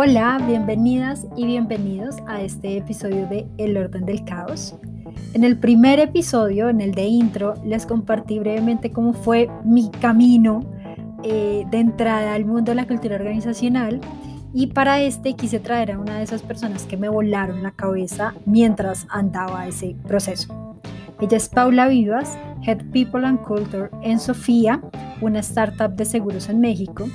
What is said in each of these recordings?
Hola, bienvenidas y bienvenidos a este episodio de El orden del caos. En el primer episodio, en el de intro, les compartí brevemente cómo fue mi camino eh, de entrada al mundo de la cultura organizacional y para este quise traer a una de esas personas que me volaron la cabeza mientras andaba ese proceso. Ella es Paula Vivas, Head People and Culture en Sofía, una startup de seguros en México.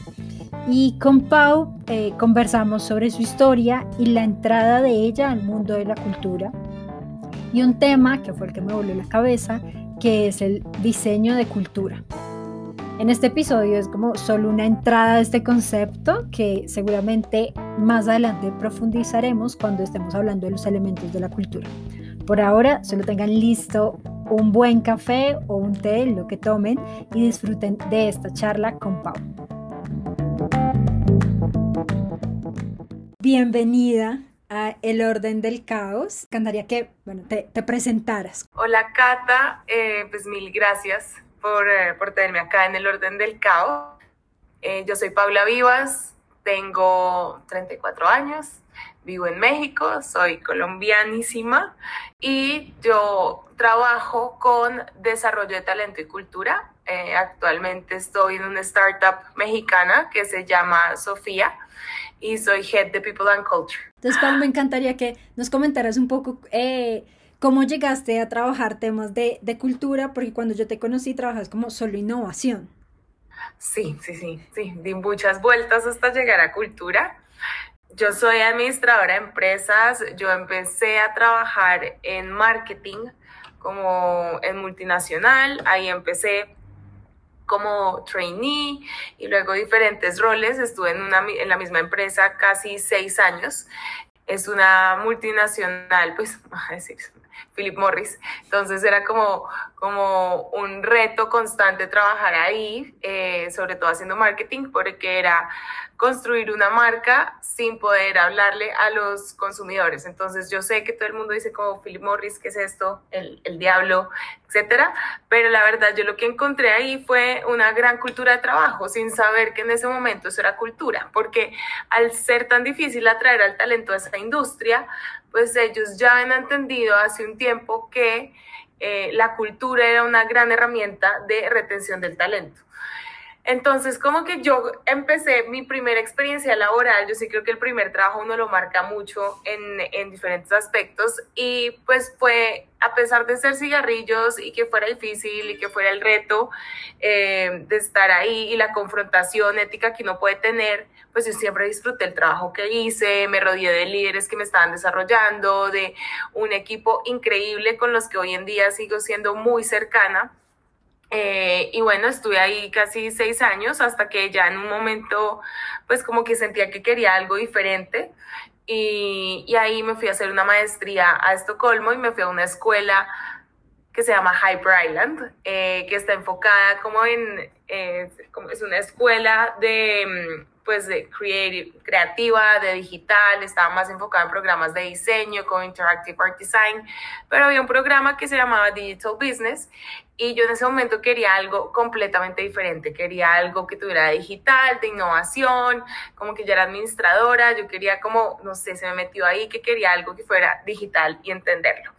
Y con Pau eh, conversamos sobre su historia y la entrada de ella al mundo de la cultura. Y un tema que fue el que me volvió la cabeza, que es el diseño de cultura. En este episodio es como solo una entrada de este concepto que seguramente más adelante profundizaremos cuando estemos hablando de los elementos de la cultura. Por ahora, solo tengan listo un buen café o un té, lo que tomen, y disfruten de esta charla con Pau. Bienvenida a El Orden del Caos. Cantaría que, bueno, te, presentaras. Hola Cata, eh, pues mil gracias por, eh, por, tenerme acá en El Orden del Caos. Eh, yo soy Paula Vivas, tengo 34 años, vivo en México, soy colombianísima y yo trabajo con desarrollo de talento y cultura. actualmente estoy en una startup mexicana que se llama Sofía y soy Head de People and Culture. Entonces, Pablo, me encantaría que nos comentaras un poco eh, cómo llegaste a trabajar temas de, de, cultura, porque cuando yo te conocí trabajas como solo innovación. Sí, sí, sí, sí, di muchas vueltas hasta llegar a cultura. Yo soy administradora de empresas, yo empecé a trabajar en marketing como en multinacional, ahí empecé como trainee y luego diferentes roles. Estuve en, una, en la misma empresa casi seis años. Es una multinacional, pues, a decir, Philip Morris. Entonces era como, como un reto constante trabajar ahí, eh, sobre todo haciendo marketing, porque era construir una marca sin poder hablarle a los consumidores. Entonces yo sé que todo el mundo dice como Philip Morris, ¿qué es esto? El, el diablo, etcétera. Pero la verdad yo lo que encontré ahí fue una gran cultura de trabajo, sin saber que en ese momento eso era cultura, porque al ser tan difícil atraer al talento a esa industria, pues ellos ya han entendido hace un tiempo que eh, la cultura era una gran herramienta de retención del talento. Entonces, como que yo empecé mi primera experiencia laboral, yo sí creo que el primer trabajo uno lo marca mucho en, en, diferentes aspectos y pues fue, a pesar de ser cigarrillos y que fuera difícil y que fuera el reto eh, de estar ahí y la confrontación ética que uno puede tener, pues yo siempre disfruté el trabajo que hice, me rodeé de líderes que me estaban desarrollando, de un equipo increíble con los que hoy en día sigo siendo muy cercana. Eh, y bueno, estuve ahí casi seis años hasta que ya en un momento, pues como que sentía que quería algo diferente. Y, y ahí me fui a hacer una maestría a Estocolmo y me fui a una escuela que se llama Hyper Island, eh, que está enfocada como en, eh, como es una escuela de, pues de creative, creativa, de digital, estaba más enfocada en programas de diseño, con Interactive Art Design, pero había un programa que se llamaba Digital Business y yo en ese momento quería algo completamente diferente, quería algo que tuviera digital, de innovación, como que yo era administradora, yo quería como, no sé, se me metió ahí que quería algo que fuera digital y entenderlo.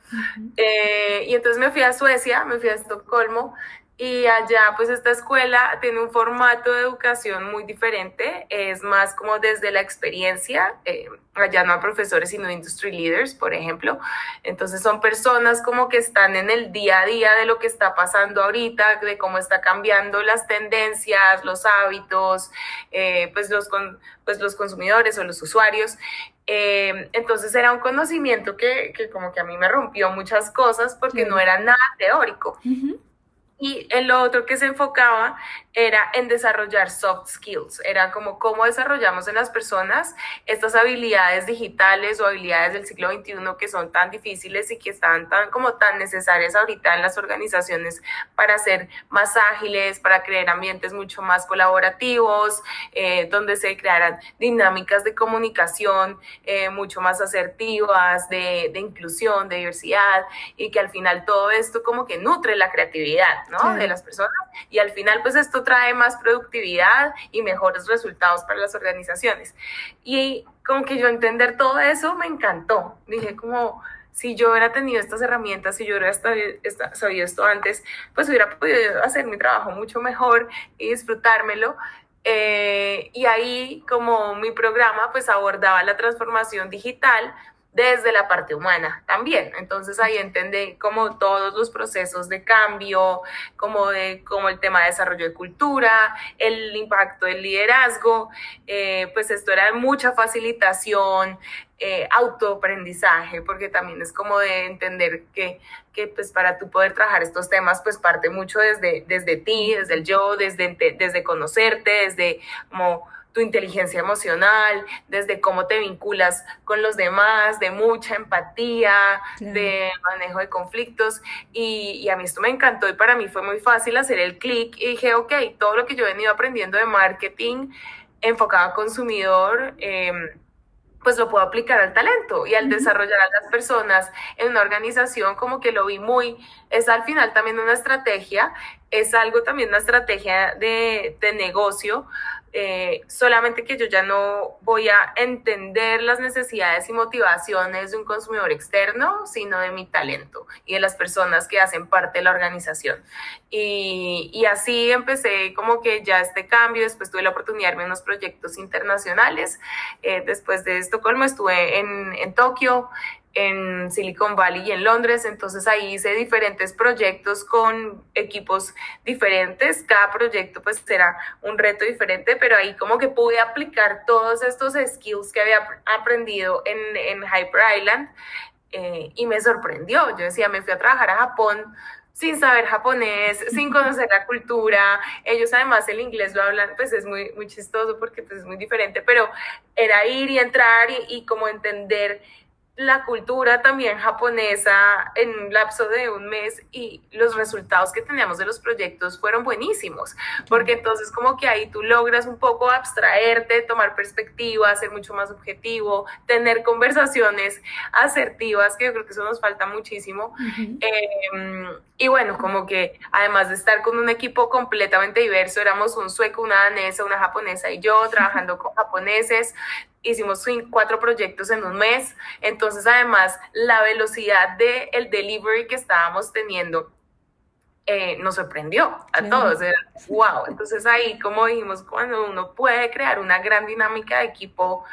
Eh, y entonces me fui a Suecia, me fui a Estocolmo, y allá, pues esta escuela tiene un formato de educación muy diferente, es más como desde la experiencia, eh, allá no hay profesores sino industry leaders, por ejemplo, entonces son personas como que están en el día a día de lo que está pasando ahorita, de cómo está cambiando las tendencias, los hábitos, eh, pues, los pues los consumidores o los usuarios, eh, entonces era un conocimiento que, que, como que a mí me rompió muchas cosas porque no era nada teórico. Y el otro que se enfocaba era en desarrollar soft skills, era como cómo desarrollamos en las personas estas habilidades digitales o habilidades del siglo XXI que son tan difíciles y que están tan como tan necesarias ahorita en las organizaciones para ser más ágiles, para crear ambientes mucho más colaborativos, eh, donde se crearan dinámicas de comunicación eh, mucho más asertivas, de, de inclusión, de diversidad y que al final todo esto como que nutre la creatividad. ¿No? De las personas y al final pues esto trae más productividad y mejores resultados para las organizaciones. Y como que yo entender todo eso me encantó. Dije como, si yo hubiera tenido estas herramientas, si yo hubiera sabido esto antes, pues hubiera podido hacer mi trabajo mucho mejor y disfrutármelo. Eh, y ahí como mi programa pues abordaba la transformación digital desde la parte humana también. Entonces ahí entendí como todos los procesos de cambio, como, de, como el tema de desarrollo de cultura, el impacto del liderazgo, eh, pues esto era mucha facilitación, eh, autoaprendizaje, porque también es como de entender que, que pues para tú poder trabajar estos temas, pues parte mucho desde, desde ti, desde el yo, desde, desde conocerte, desde como tu inteligencia emocional, desde cómo te vinculas con los demás, de mucha empatía, de manejo de conflictos. Y, a mí esto me encantó y para mí fue muy fácil hacer el clic y dije, ok, todo lo que yo he venido aprendiendo de marketing enfocado a consumidor, em, pues lo puedo aplicar al talento y al desarrollar a las personas en una organización como que lo vi muy, es al final también una estrategia, es algo también una estrategia de, de negocio, eh, solamente que yo ya no voy a entender las necesidades y motivaciones de un consumidor externo, sino de mi talento y de las personas que hacen parte de la organización. Y, y así empecé como que ya este cambio, después tuve la oportunidad de irme en unos proyectos internacionales, eh, después de Estocolmo estuve en, en Tokio, en Silicon Valley y en Londres, entonces ahí hice diferentes proyectos con equipos diferentes, cada proyecto pues era un reto diferente, pero ahí como que pude aplicar todos estos skills que había aprendido en, en Hyper Island eh, y me sorprendió, yo decía, me fui a trabajar a Japón sin saber japonés, sin conocer la cultura. Ellos además el inglés lo hablan, pues es muy, muy chistoso porque pues, es muy diferente, pero era ir y entrar y, y como entender la cultura también japonesa en un lapso de un mes y los resultados que teníamos de los proyectos fueron buenísimos, porque entonces como que ahí tú logras un poco abstraerte, tomar perspectiva, ser mucho más objetivo, tener conversaciones asertivas, que yo creo que eso nos falta muchísimo. Em, y bueno, como que además de estar con un equipo completamente diverso, éramos un sueco, una danesa, una japonesa y yo trabajando con japoneses, hicimos cuatro proyectos en un mes, entonces además la velocidad del el delivery que estábamos teniendo eh, nos sorprendió a todos, wow, entonces ahí como dijimos, cuando uno puede crear una gran dinámica de equipo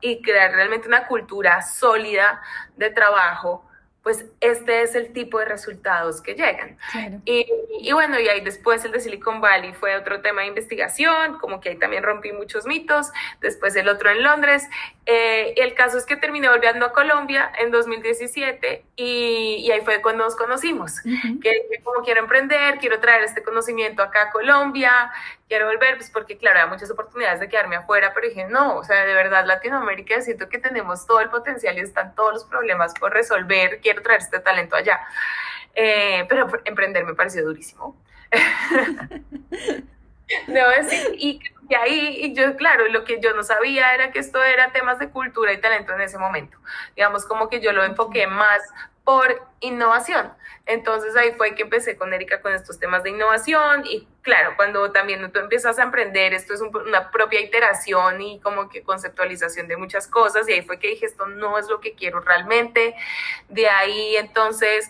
y crear realmente una cultura sólida de trabajo, pues este es el tipo de resultados que llegan. Y, y, bueno, y ahí después el de Silicon Valley fue otro tema de investigación, como que ahí también rompí muchos mitos, después el otro en Londres. Eh, el caso es que terminé volviendo a Colombia en 2017 y, y ahí fue cuando nos conocimos, que, como quiero emprender, quiero traer este conocimiento acá a Colombia, quiero volver, pues porque claro, hay muchas oportunidades de quedarme afuera, pero dije, no, o sea, de verdad Latinoamérica siento que tenemos todo el potencial y están todos los problemas por resolver, quiero traer este talento allá. Eh, pero emprender me pareció durísimo. Debo decir, y, y ahí, y yo, claro, lo que yo no sabía era que esto era temas de cultura y talento en ese momento. Digamos, como que yo lo enfoqué más por innovación. Entonces ahí fue que empecé con Erika con estos temas de innovación y claro, cuando también tú empiezas a emprender, esto es una propia iteración y como que conceptualización de muchas cosas y ahí fue que dije, esto no es lo que quiero realmente. De ahí entonces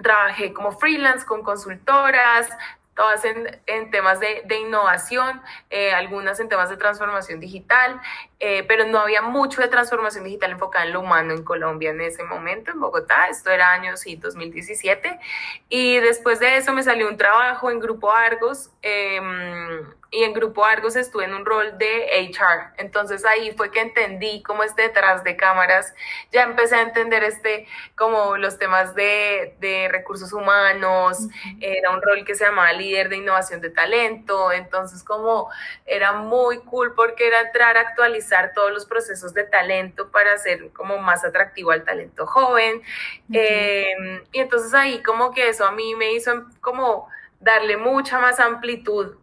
trabajé como freelance con consultoras, todas en, en temas de, de innovación, eh, algunas en temas de transformación digital, eh, pero no había mucho de transformación digital enfocada en lo humano en Colombia en ese momento, en Bogotá, esto era año sí, 2017, y después de eso me salió un trabajo en Grupo Argos, eh, y en Grupo Argos estuve en un rol de HR. Entonces ahí fue que entendí cómo este detrás de cámaras, ya empecé a entender este, como los temas de, de recursos humanos, era un rol que se llamaba líder de innovación de talento, entonces como era muy cool porque era entrar a actualizar todos los procesos de talento para hacer como más atractivo al talento joven. Em, y entonces ahí como que eso a mí me hizo como darle mucha más amplitud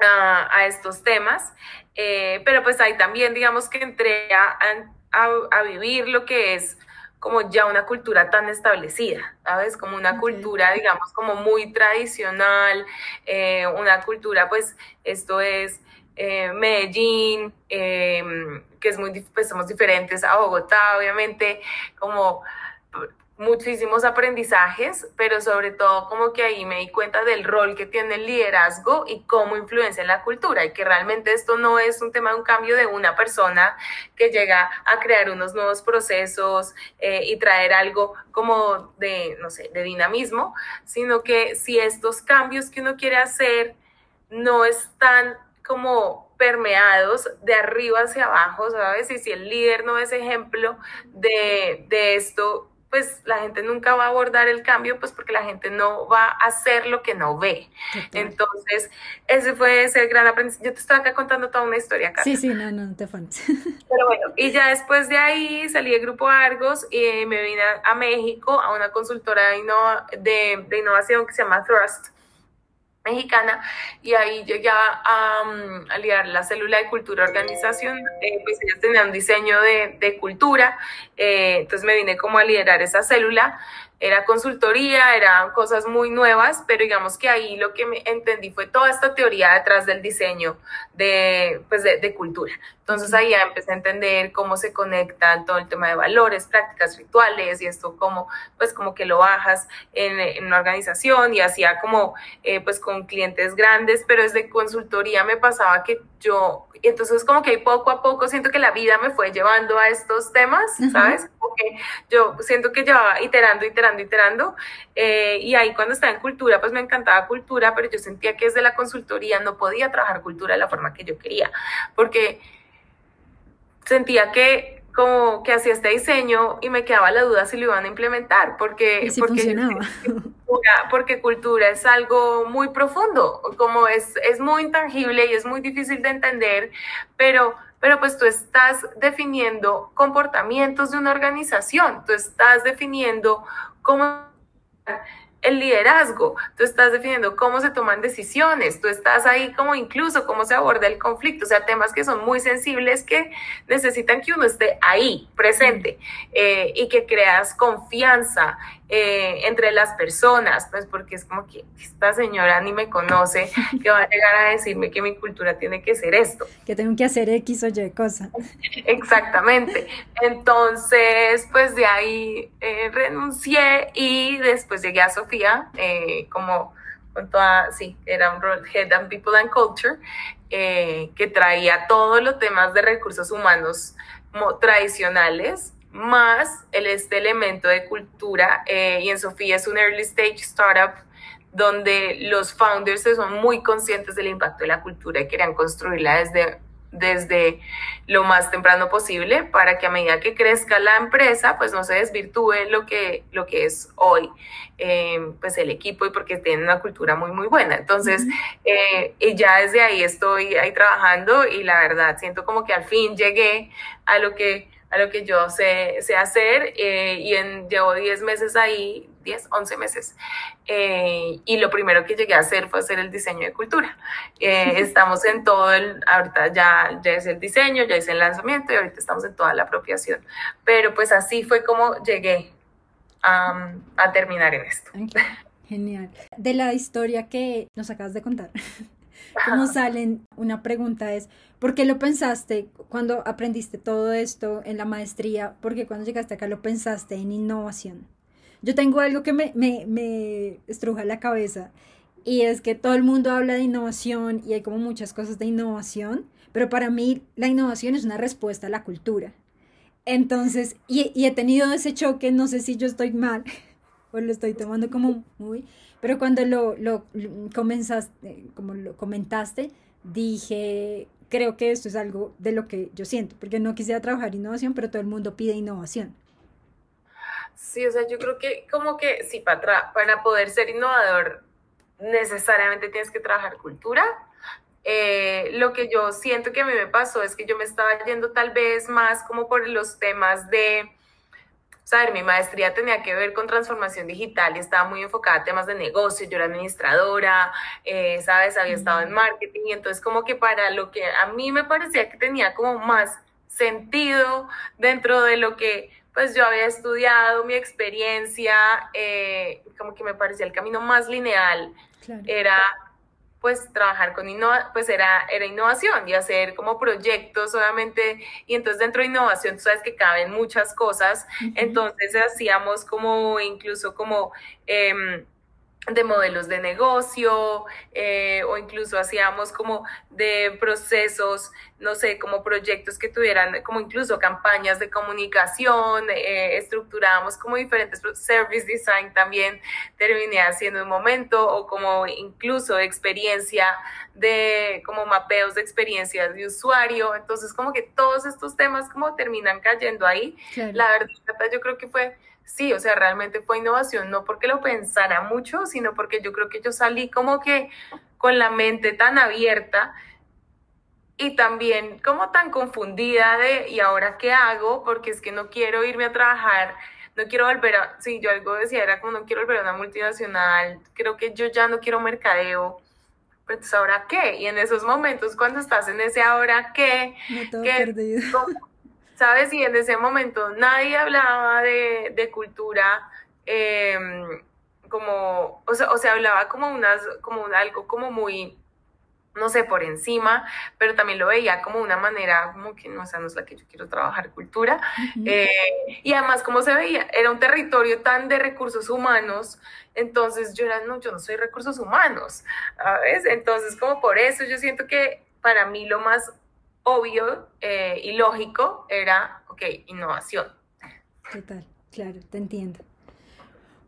a, estos temas, eh, pero pues ahí también digamos que entré a, a, vivir lo que es como ya una cultura tan establecida, ¿sabes? Como una cultura, digamos, como muy tradicional, eh, una cultura, pues, esto es eh, Medellín, que es muy, pues somos diferentes a Bogotá, obviamente, como muchísimos aprendizajes, pero sobre todo como que ahí me di cuenta del rol que tiene el liderazgo y cómo influencia en la cultura y que realmente esto no es un tema de un cambio de una persona que llega a crear unos nuevos procesos eh, y traer algo como de, no sé, de dinamismo, sino que si estos cambios que uno quiere hacer no están como permeados de arriba hacia abajo, ¿sabes? Y si el líder no es ejemplo de, de esto, pues la gente nunca va a abordar el cambio, pues porque la gente no va a hacer lo que no ve. Entonces, ese fue ese gran aprendizaje. Yo te estoy acá contando toda una historia. Sí, sí, no, no, no te. Pero bueno, y ya después de ahí salí del Grupo Argos y me vine a, México a una consultora de, de innovación que se llama Thrust mexicana y ahí llegué a, a, liderar la célula de cultura organización, eh, pues ellos tenían diseño de, de cultura, eh, entonces me vine como a liderar esa célula era consultoría, eran cosas muy nuevas, pero digamos que ahí lo que me entendí fue toda esta teoría detrás del diseño de, pues de, cultura. Entonces ahí ya empecé a entender cómo se conectan todo el tema de valores, prácticas rituales y esto como, pues como que lo bajas en, una organización y hacía como, eh, pues con clientes grandes, pero desde consultoría me pasaba que yo, entonces como que poco a poco siento que la vida me fue llevando a estos temas, ¿sabes? Porque yo siento que llevaba iterando, iterando, iterando, eh, y ahí cuando estaba en cultura, pues me encantaba cultura, pero yo sentía que desde la consultoría no podía trabajar cultura de la forma que yo quería, porque sentía que como que hacía este diseño y me quedaba la duda si lo iban a implementar, porque, porque, porque cultura es algo muy profundo, como es, es muy intangible y es muy difícil de entender, pero, pero pues tú estás definiendo comportamientos de una organización, tú estás definiendo cómo el liderazgo, tú estás definiendo cómo se toman decisiones, tú estás ahí como incluso cómo se aborda el conflicto, o sea, temas que son muy sensibles que necesitan que uno esté ahí, presente, eh, y que creas confianza eh, entre las personas, pues porque es como que esta señora ni me conoce, que va a llegar a decirme que mi cultura tiene que ser esto. Que tengo que hacer X o Y cosa. Exactamente. Entonces, pues de ahí eh, renuncié y después llegué a Sofía eh, como con toda, sí, era un rol Head and People and Culture, que traía todos los temas de recursos humanos tradicionales más el, este elemento de cultura. Eh, y en Sofía es un early stage startup donde los founders son muy conscientes del impacto de la cultura y querían construirla desde, desde lo más temprano posible para que a medida que crezca la empresa, pues no se desvirtúe lo que, lo que es hoy, eh, pues el equipo y porque tienen una cultura muy, muy buena. Entonces, eh, y ya desde ahí estoy ahí trabajando y la verdad siento como que al fin llegué a lo que a lo que yo sé, sé hacer eh, y en, llevo 10 meses ahí, 10, 11 meses. Eh, y lo primero que llegué a hacer fue hacer el diseño de cultura. Eh, estamos en todo el, ahorita ya, ya es el diseño, ya es el lanzamiento y ahorita estamos en toda la apropiación. Pero pues así fue como llegué a, a terminar en esto. Genial. De la historia que nos acabas de contar, ¿cómo salen? Una pregunta es, ¿Por qué lo pensaste cuando aprendiste todo esto en la maestría? Porque cuando llegaste acá lo pensaste en innovación. Yo tengo algo que me, me, me estruja la cabeza y es que todo el mundo habla de innovación y hay como muchas cosas de innovación, pero para mí la innovación es una respuesta a la cultura. Entonces, y, y he tenido ese choque, no sé si yo estoy mal o lo estoy tomando como muy, pero cuando lo, lo, comenzaste, como lo comentaste, dije, creo que esto es algo de lo que yo siento, porque no quisiera trabajar innovación, pero todo el mundo pide innovación. Sí, o sea, yo creo que como que sí, para, para poder ser innovador necesariamente tienes que trabajar cultura. Eh, lo que yo siento que a mí me pasó es que yo me estaba yendo tal vez más como por los temas de saber, mi maestría tenía que ver con transformación digital y estaba muy enfocada a temas de negocio, yo era administradora, eh, sabes, había estado en marketing y entonces como que para lo que a mí me parecía que tenía como más sentido dentro de lo que pues yo había estudiado mi experiencia, eh, como que me parecía el camino más lineal, era pues trabajar con innova pues era, era innovación y hacer como proyectos solamente, y entonces dentro de innovación tú sabes que caben muchas cosas, entonces hacíamos como incluso como... Eh, de modelos de negocio eh, o incluso hacíamos como de procesos, no sé, como proyectos que tuvieran como incluso campañas de comunicación, eh, estructurábamos como diferentes service design también terminé haciendo un momento o como incluso experiencia de como mapeos de experiencias de usuario, entonces como que todos estos temas como terminan cayendo ahí. La verdad yo creo que fue sí, o sea, realmente fue innovación, no porque lo pensara mucho, sino porque yo creo que yo salí como que con la mente tan abierta y también como tan confundida de, ¿y ahora qué hago? Porque es que no quiero irme a trabajar, no quiero volver a, sí, yo algo decía, era como no quiero volver a una multinacional, creo que yo ya no quiero mercadeo. Pero entonces, ¿ahora qué? Y en esos momentos, cuando estás en ese ahora qué, ¿qué ¿sabes? Y en ese momento nadie hablaba de, cultura em, como, o sea, o sea, hablaba como unas, como algo como muy, no sé, por encima, pero también lo veía como una manera como que no, o sea, no es la que yo quiero trabajar cultura. Eh, y además, como se veía, era un territorio tan de recursos humanos, entonces yo era, no, yo no soy recursos humanos, ¿sabes? Entonces, como por eso yo siento que para mí lo más obvio eh, y lógico era, ok, innovación. Total, claro, te entiendo.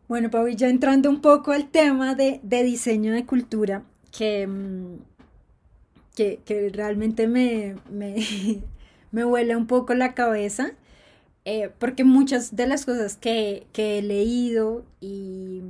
Bueno, Pau, ya entrando un poco al tema de, diseño de cultura, que, mm, que, realmente me, me, me vuela un poco la cabeza, eh, porque muchas de las cosas que, he leído y,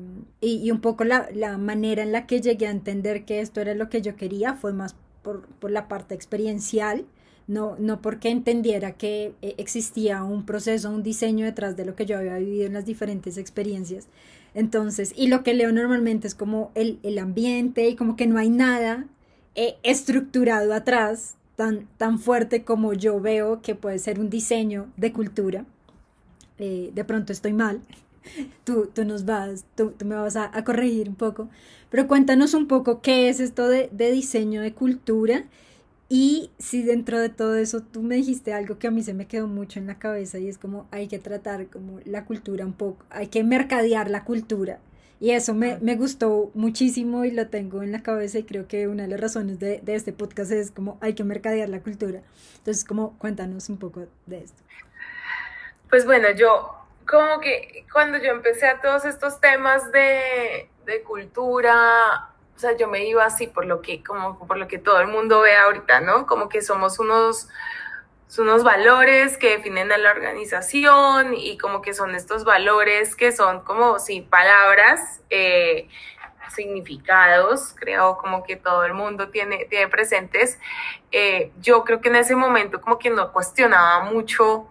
y, un poco la, la, manera en la que llegué a entender que esto era lo que yo quería fue más por, por la parte experiencial no, no porque entendiera que eh, existía un proceso, un diseño detrás de lo que yo había vivido en las diferentes experiencias. Entonces, y lo que leo normalmente es como el, ambiente y como que no hay nada eh, estructurado atrás tan, tan fuerte como yo veo que puede ser un diseño de cultura. Eh, de pronto estoy mal, tú, tú nos vas, tú, me vas a, corregir un poco, pero cuéntanos un poco qué es esto de, de diseño de cultura y si dentro de todo eso tú me dijiste algo que a mí se me quedó mucho en la cabeza y es como hay que tratar como la cultura un poco, hay que mercadear la cultura. Y eso me, me gustó muchísimo y lo tengo en la cabeza y creo que una de las razones de, de este podcast es como hay que mercadear la cultura. Entonces, como cuéntanos un poco de esto. Pues bueno, yo como que cuando yo empecé a todos estos temas de, de cultura, o sea, yo me iba así por lo que, como por lo que todo el mundo ve ahorita, ¿no? Como que somos unos, unos valores que definen a la organización y como que son estos valores que son como, sí, palabras, eh, significados, creo como que todo el mundo tiene, tiene presentes. Eh, yo creo que en ese momento como que no cuestionaba mucho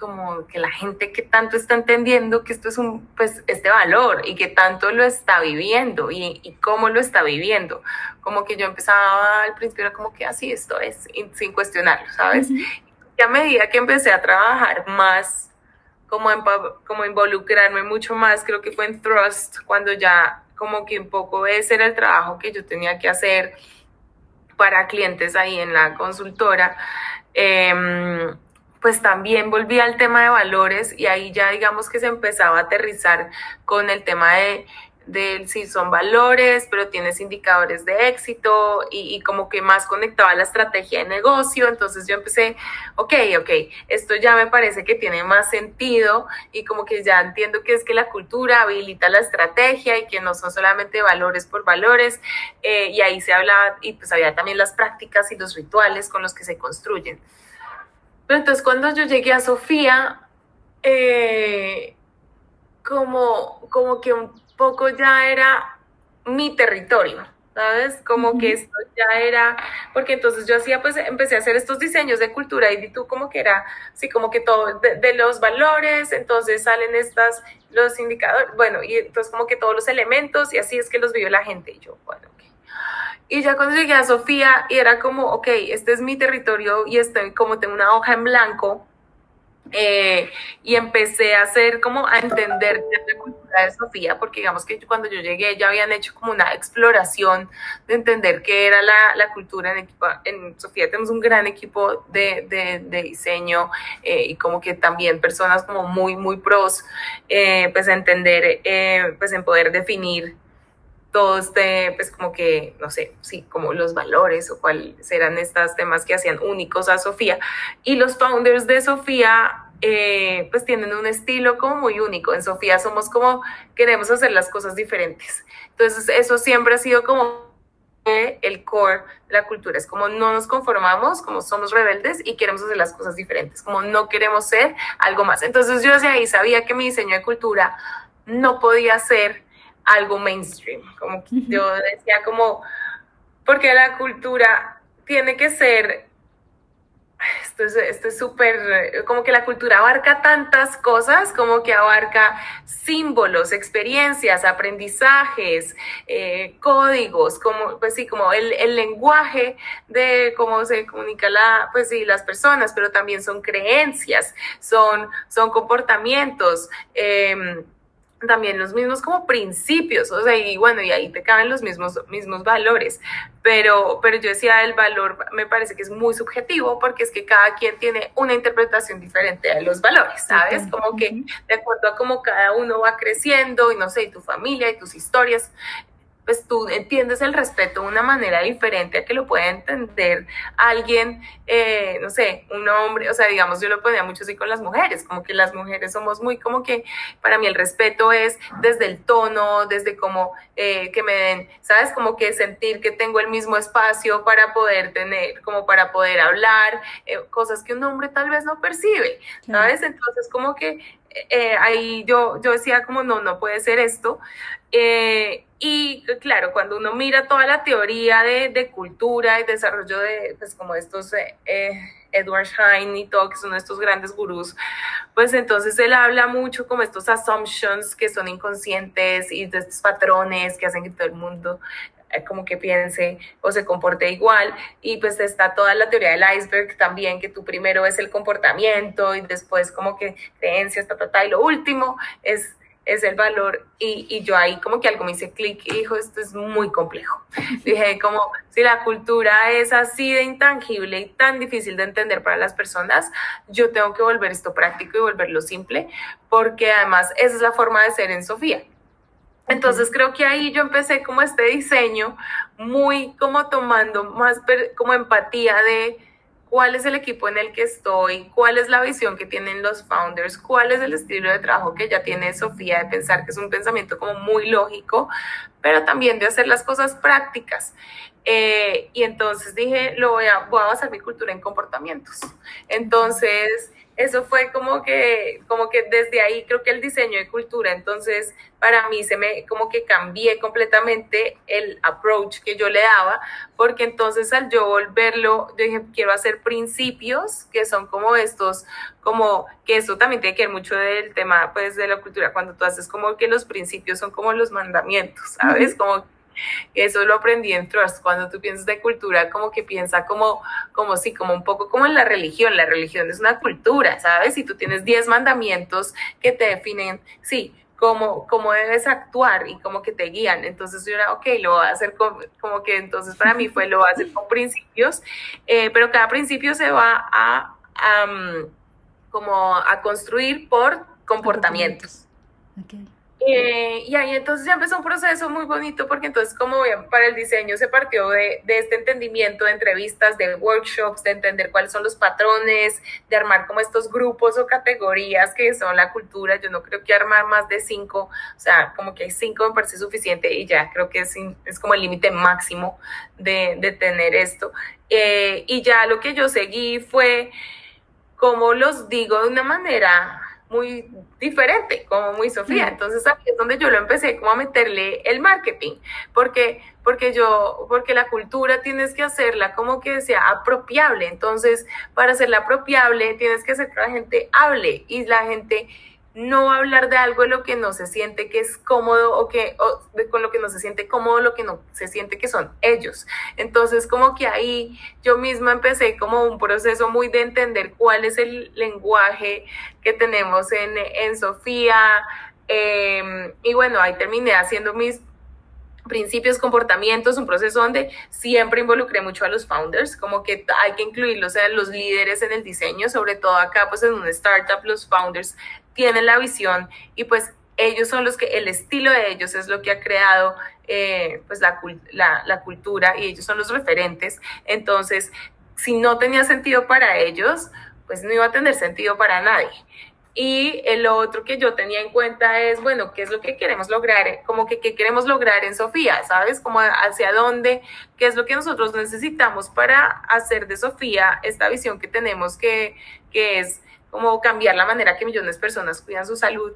como que la gente que tanto está entendiendo que esto es un, pues, este valor y que tanto lo está viviendo y, y cómo lo está viviendo. Como que yo empezaba al principio era como que así esto es, sin cuestionarlo, ¿sabes? Y a medida que empecé a trabajar más, como, como involucrarme mucho más, creo que fue en Trust, cuando ya como que un poco ese era el trabajo que yo tenía que hacer para clientes ahí en la consultora. Eh, pues también volví al tema de valores y ahí ya digamos que se empezaba a aterrizar con el tema de, si son valores, pero tienes indicadores de éxito y, como que más conectaba la estrategia de negocio. Entonces yo empecé, ok, ok, esto ya me parece que tiene más sentido y como que ya entiendo que es que la cultura habilita la estrategia y que no son solamente valores por valores. Eh, y ahí se hablaba, y pues había también las prácticas y los rituales con los que se construyen. Pero entonces cuando yo llegué a Sofía, eh, como, como que un poco ya era mi territorio, ¿sabes? Como que esto ya era, porque entonces yo hacía, pues empecé a hacer estos diseños de cultura y tú como que era, sí, como que todo, de, los valores, entonces salen estas, los indicadores, bueno, y entonces como que todos los elementos y así es que los vive la gente y yo, bueno, y ya cuando llegué a Sofía y era como, ok, este es mi territorio y estoy como tengo una hoja en blanco, Eh, y empecé a hacer como a entender la cultura de Sofía, porque digamos que cuando yo llegué ya habían hecho como una exploración de entender qué era la, la cultura en equipo. En Sofía tenemos un gran equipo de, de, de diseño eh, y como que también personas como muy, muy pros, eh, pues entender, eh, pues en poder definir todo este, pues como que, no sé, sí, como los valores o cuáles eran estos temas que hacían únicos a Sofía. Y los founders de Sofía, eh, pues tienen un estilo como muy único. En Sofía somos como, queremos hacer las cosas diferentes. Entonces, eso siempre ha sido como el core de la cultura. Es como no nos conformamos, como somos rebeldes y queremos hacer las cosas diferentes, como no queremos ser algo más. Entonces, yo desde ahí sabía que mi diseño de cultura no podía ser algo mainstream. Como yo decía como, porque la cultura tiene que ser, esto es esto súper, como que la cultura abarca tantas cosas, como que abarca símbolos, experiencias, aprendizajes, eh, códigos, como, pues sí, como el, el, lenguaje de cómo se comunica la, pues sí, las personas, pero también son creencias, son, son comportamientos. Eh, también los mismos como principios, o sea, y bueno, y ahí te caben los mismos, mismos valores, pero, pero yo decía, el valor me parece que es muy subjetivo porque es que cada quien tiene una interpretación diferente de los valores, ¿sabes? Como que de acuerdo a cómo cada uno va creciendo y no sé, y tu familia y tus historias, pues tú entiendes el respeto de una manera diferente a que lo pueda entender alguien, eh, no sé, un hombre, o sea, digamos, yo lo ponía mucho así con las mujeres, como que las mujeres somos muy como que, para mí el respeto es desde el tono, desde como eh, que me den, ¿sabes? Como que sentir que tengo el mismo espacio para poder tener, como para poder hablar, eh, cosas que un hombre tal vez no percibe, ¿sabes? Entonces, como que ahí yo, yo decía como, no, no puede ser esto. Eh, y claro, cuando uno mira toda la teoría de, de cultura y desarrollo de, pues como estos, eh, eh, Edward Schein y todo, que son estos grandes gurús, pues entonces él habla mucho como estos assumptions que son inconscientes y de estos patrones que hacen que todo el mundo como que piense o se comporte igual. Y pues está toda la teoría del iceberg también, que tú primero ves el comportamiento y después como que creencias, ta, ta, ta, y lo último es es el valor y, y, yo ahí como que algo me hice clic y dijo, esto es muy complejo. Dije como, si la cultura es así de intangible y tan difícil de entender para las personas, yo tengo que volver esto práctico y volverlo simple, porque además esa es la forma de ser en Sofía. Entonces creo que ahí yo empecé como este diseño muy como tomando más como empatía de cuál es el equipo en el que estoy, cuál es la visión que tienen los founders, cuál es el estilo de trabajo que ya tiene Sofía de pensar que es un pensamiento como muy lógico, pero también de hacer las cosas prácticas. Eh, y entonces dije, lo voy a, voy a basar mi cultura en comportamientos. Entonces, eso fue como que, como que desde ahí creo que el diseño de cultura, entonces para mí se me, como que cambié completamente el approach que yo le daba, porque entonces al yo volverlo, yo dije, quiero hacer principios que son como estos, como que eso también tiene que ver mucho del tema pues de la cultura, cuando tú haces como que los principios son como los mandamientos, ¿sabes? Como eso lo aprendí en Trust. Cuando tú piensas de cultura, como que piensa como, como sí, como un poco como en la religión. La religión es una cultura, ¿sabes? Si tú tienes 10 mandamientos que te definen, sí, cómo, cómo debes actuar y cómo que te guían. Entonces yo era, ok, lo voy a hacer como que entonces para mí fue, lo voy a hacer con principios, eh, pero cada principio se va a, como a construir por comportamientos. Okay. Eh, y ahí entonces ya empezó un proceso muy bonito porque entonces como bien para el diseño se partió de, este entendimiento de entrevistas, de workshops, de entender cuáles son los patrones, de armar como estos grupos o categorías que son la cultura. Yo no creo que armar más de cinco, o sea, como que hay cinco me parece suficiente y ya creo que es, es como el límite máximo de, de, tener esto. Eh, y ya lo que yo seguí fue, como los digo de una manera muy diferente, como muy Sofía. Entonces aquí es donde yo lo empecé como a meterle el marketing, porque porque yo porque la cultura tienes que hacerla como que sea apropiable. Entonces, para hacerla apropiable tienes que hacer que la gente hable y la gente no hablar de algo de lo que no se siente que es cómodo o que con lo que no se siente cómodo, lo que no se siente que son ellos. Entonces, como que ahí yo misma empecé como un proceso muy de entender cuál es el lenguaje que tenemos en, en Sofía. Em, y bueno, ahí terminé haciendo mis principios, comportamientos, un proceso donde siempre involucré mucho a los founders, como que hay que incluirlos, a los líderes en el diseño, sobre todo acá, pues en un startup, los founders tienen la visión y pues ellos son los que, el estilo de ellos es lo que ha creado eh, pues la, la, la cultura y ellos son los referentes. Entonces, si no tenía sentido para ellos, pues no iba a tener sentido para nadie. Y el otro que yo tenía en cuenta es, bueno, ¿qué es lo que queremos lograr? Como que qué queremos lograr en Sofía, ¿sabes? Como hacia dónde, qué es lo que nosotros necesitamos para hacer de Sofía esta visión que tenemos que, que es como cambiar la manera que millones de personas cuidan su salud.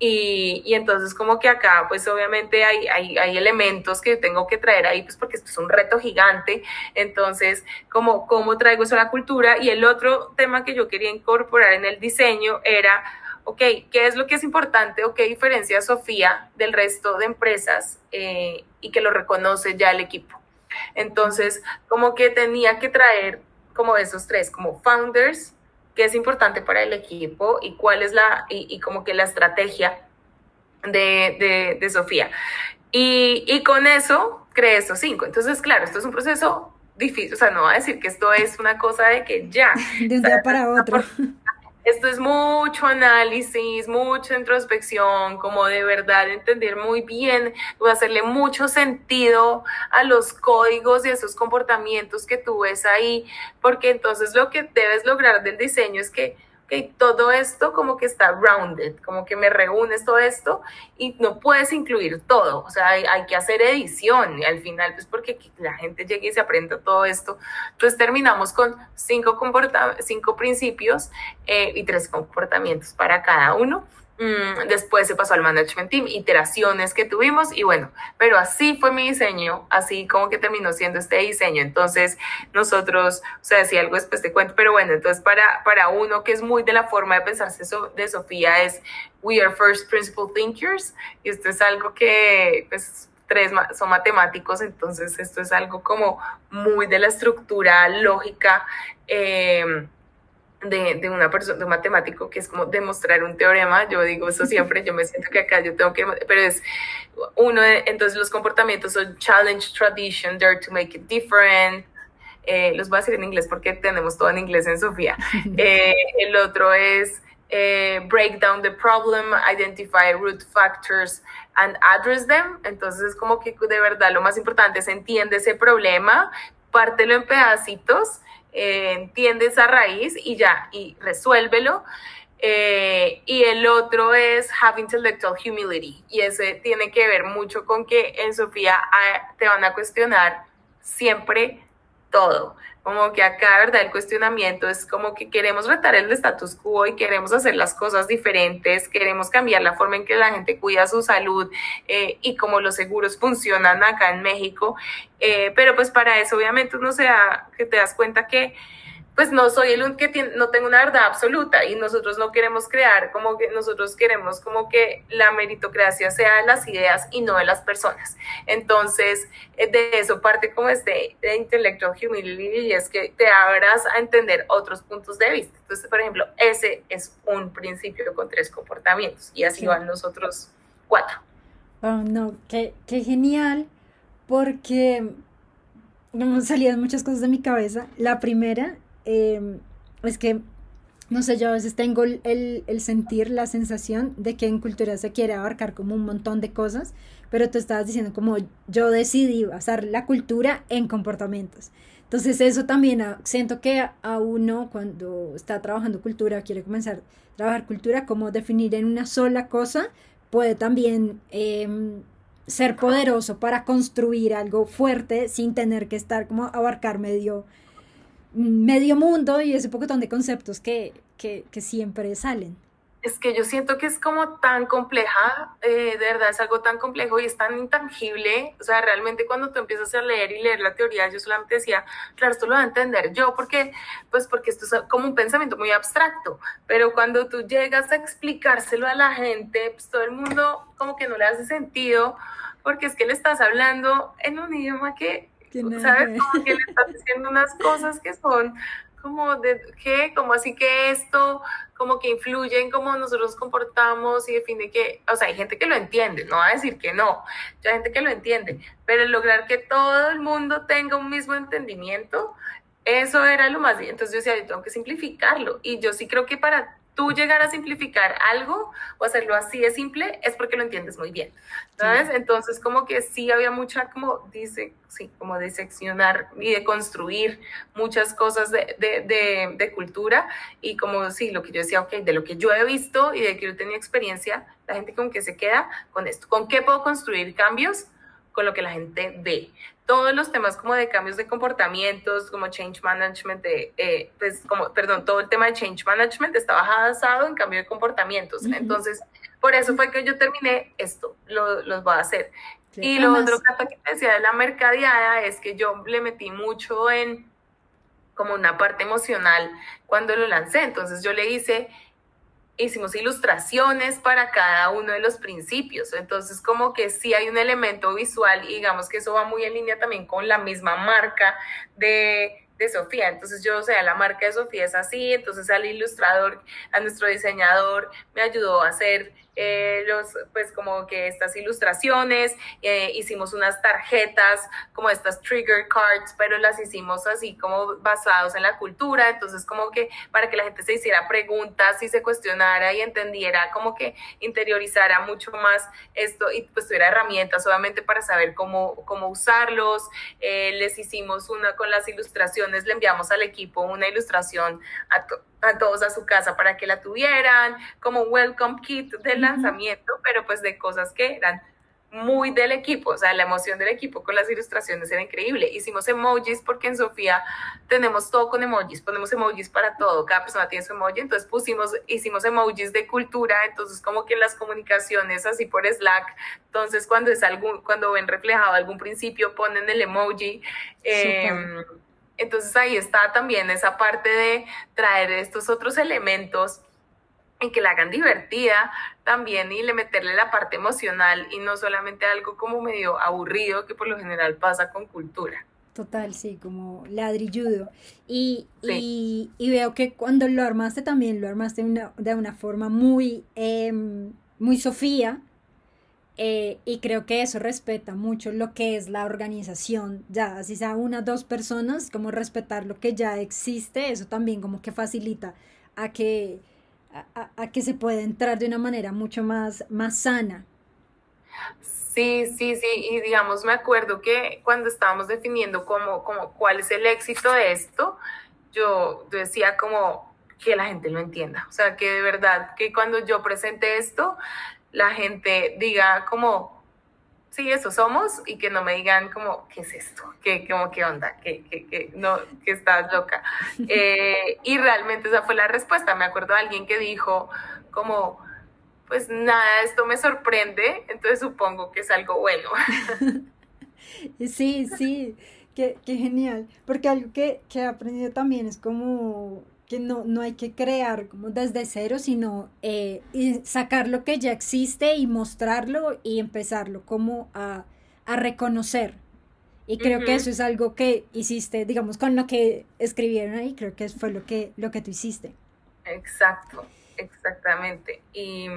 Y, y, entonces como que acá pues obviamente hay, hay, hay, elementos que tengo que traer ahí pues porque esto es un reto gigante. Entonces como cómo traigo eso a la cultura. Y el otro tema que yo quería incorporar en el diseño era, ok, ¿qué es lo que es importante o qué diferencia Sofía del resto de empresas eh, y que lo reconoce ya el equipo? Entonces como que tenía que traer como esos tres, como founders, qué es importante para el equipo y cuál es la, y, como que la estrategia de, de, Sofía. Y, y, con eso creé estos cinco. Entonces, claro, esto es un proceso difícil, o sea, no va a decir que esto es una cosa de que ya. De un día para otro. Esto es mucho análisis, mucha introspección, como de verdad entender muy bien, hacerle mucho sentido a los códigos y a esos comportamientos que tú ves ahí, porque entonces lo que debes lograr del diseño es que que todo esto como que está rounded, como que me reúnes todo esto y no puedes incluir todo, o sea, hay, que hacer edición y al final, pues porque la gente llegue y se aprenda todo esto, pues terminamos con cinco, cinco principios eh, y tres comportamientos para cada uno después se pasó al management team, iteraciones que tuvimos y bueno, pero así fue mi diseño, así como que terminó siendo este diseño. Entonces nosotros, o sea, si algo después te cuento, pero bueno, entonces para, para uno que es muy de la forma de pensarse de Sofía es We are first principle thinkers y esto es algo que pues tres son matemáticos, entonces esto es algo como muy de la estructura lógica. Eh, de, de, una persona, de un matemático, que es como demostrar un teorema. Yo digo eso siempre, yo me siento que acá yo tengo que, pero es uno de, entonces los comportamientos son challenge tradition, dare to make it different. Eh, los voy a decir en inglés porque tenemos todo en inglés en Sofía. Eh, el otro es eh, break down the problem, identify root factors and address them. Entonces es como que de verdad lo más importante es entiende ese problema, pártelo en pedacitos eh, entiende esa raíz y ya, y resuélvelo. Eh, y el otro es have intellectual humility. Y ese tiene que ver mucho con que en Sofía ah, te van a cuestionar siempre todo. Como que acá, ¿verdad? El cuestionamiento es como que queremos retar el status quo y queremos hacer las cosas diferentes, queremos cambiar la forma en que la gente cuida su salud eh, y cómo los seguros funcionan acá en México. Eh, pero pues para eso obviamente uno se da, que te das cuenta que pues no soy el único que tiene, no tengo una verdad absoluta y nosotros no queremos crear como que nosotros queremos como que la meritocracia sea de las ideas y no de las personas. Entonces, eh, de eso parte como este de intellectual humility y es que te abras a entender otros puntos de vista. Entonces, por ejemplo, ese es un principio con tres comportamientos y así van los otros cuatro. Oh, no, qué, qué genial, porque no salían muchas cosas de mi cabeza. La primera Em, es que, no sé, yo a veces tengo el, el, sentir, la sensación de que en cultura se quiere abarcar como un montón de cosas, pero tú estabas diciendo como yo decidí basar la cultura en comportamientos. Entonces eso también siento que a uno cuando está trabajando cultura, quiere comenzar a trabajar cultura, como definir en una sola cosa, puede también em, ser poderoso para construir algo fuerte sin tener que estar como abarcar medio medio mundo y ese poquitón de conceptos que, que, que siempre salen. Es que yo siento que es como tan compleja, eh, de verdad es algo tan complejo y es tan intangible. O sea, realmente cuando tú empiezas a leer y leer la teoría, yo solamente decía, claro, esto lo voy a entender yo, porque, pues porque esto es como un pensamiento muy abstracto. Pero cuando tú llegas a explicárselo a la gente, pues todo el mundo como que no le hace sentido, porque es que le estás hablando en un idioma que, ¿sabes? Como que le estás diciendo unas cosas que son como de qué, como así que esto, como que influye en cómo nosotros comportamos y define que, o sea, hay gente que lo entiende, no va a decir que no, hay gente que lo entiende, pero lograr que todo el mundo tenga un mismo entendimiento, eso era lo más. Entonces yo decía, yo tengo que simplificarlo y yo sí creo que para tú llegar a simplificar algo o hacerlo así de simple es porque lo entiendes muy bien, ¿sabes? Entonces como que sí había mucha como dice, sí, como de seccionar y de construir muchas cosas de, de, de, cultura y como sí, lo que yo decía, ok, de lo que yo he visto y de que yo tenía experiencia, la gente como que se queda con esto, ¿con qué puedo construir cambios? Con lo que la gente ve todos los temas como de cambios de comportamientos, como change management, de, eh, pues como, perdón, todo el tema de change management estaba basado en cambio de comportamientos. Entonces, por eso fue que yo terminé esto, lo, los voy a hacer. y lo otro que decía de la mercadeada es que yo le metí mucho en como una parte emocional cuando lo lancé. Entonces yo le hice hicimos ilustraciones para cada uno de los principios. Entonces, como que sí hay un elemento visual y digamos que eso va muy en línea también con la misma marca de, de Sofía. Entonces yo, o sea, la marca de Sofía es así, entonces al ilustrador, a nuestro diseñador me ayudó a hacer eh, los, pues como que estas ilustraciones, eh, hicimos unas tarjetas como estas trigger cards, pero las hicimos así como basados en la cultura, entonces como que para que la gente se hiciera preguntas y se cuestionara y entendiera, como que interiorizara mucho más esto y pues tuviera herramientas obviamente para saber cómo, cómo usarlos. Eh, les hicimos una con las ilustraciones, le enviamos al equipo una ilustración a, a todos a su casa para que la tuvieran, como un welcome kit de lanzamiento, pero pues de cosas que eran muy del equipo, o sea, la emoción del equipo con las ilustraciones era increíble. Hicimos emojis porque en Sofía tenemos todo con emojis, ponemos emojis para todo, cada persona tiene su emoji, entonces pusimos, hicimos emojis de cultura, entonces como que las comunicaciones así por Slack, entonces cuando es algún, cuando ven reflejado algún principio ponen el emoji. Eh, entonces ahí está también esa parte de traer estos otros elementos y que la hagan divertida también y le meterle la parte emocional y no solamente algo como medio aburrido que por lo general pasa con cultura. Total, sí, como ladrilludo. Y, y, veo que cuando lo armaste también lo armaste de una, de una forma muy, em, muy Sofía, eh, y creo que eso respeta mucho lo que es la organización, ya, así sea una, dos personas, como respetar lo que ya existe, eso también como que facilita a que, a, que se pueda entrar de una manera mucho más, más sana. Sí, sí, sí, y digamos, me acuerdo que cuando estábamos definiendo como, como cuál es el éxito de esto, yo decía como que la gente lo entienda, o sea, que de verdad, que cuando yo presente esto, la gente diga como, sí, eso somos, y que no me digan como, ¿qué es esto? ¿Qué, como, qué onda? ¿Qué, qué, qué? No, que estás loca. Eh, y realmente esa fue la respuesta. Me acuerdo de alguien que dijo como, pues nada, esto me sorprende, entonces supongo que es algo bueno. Sí, sí, qué, qué genial. Porque algo que, que he aprendido también es como que no, no hay que crear como desde cero, sino eh, sacar lo que ya existe y mostrarlo y empezarlo como a, reconocer. Y creo que eso es algo que hiciste, digamos, con lo que escribieron ahí, creo que fue lo que, lo que tú hiciste. Exacto, exactamente. Y,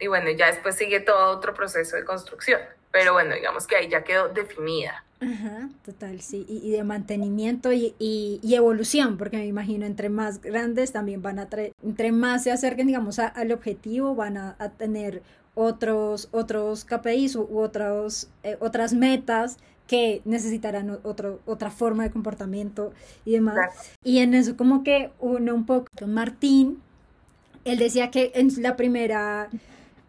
y bueno, ya después sigue todo otro proceso de construcción, pero bueno, digamos que ahí ya quedó definida. Ajá, total, sí, y, de mantenimiento y, y, evolución, porque me imagino entre más grandes también van a traer, entre más se acerquen, digamos, al objetivo, van a, tener otros, otros KPIs u, otros, eh, otras metas que necesitarán otro, otra forma de comportamiento y demás. Y en eso como que uno un poco Martín, él decía que en la primera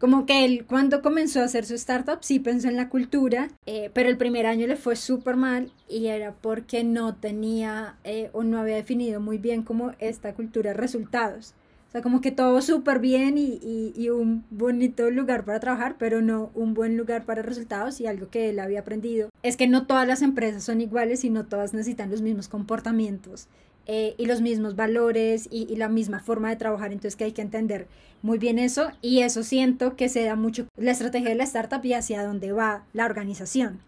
como que él cuando comenzó a hacer su startup sí pensó en la cultura, eh, pero el primer año le fue súper mal y era porque no tenía eh, o no había definido muy bien como esta cultura de resultados. sea, como que todo súper bien y, y, un bonito lugar para trabajar, pero no un buen lugar para resultados y algo que él había aprendido es que no todas las empresas son iguales y no todas necesitan los mismos comportamientos eh, y los mismos valores y, y, la misma forma de trabajar, entonces que hay que entender muy bien eso y eso siento que se da mucho la estrategia de la startup y hacia dónde va la organización.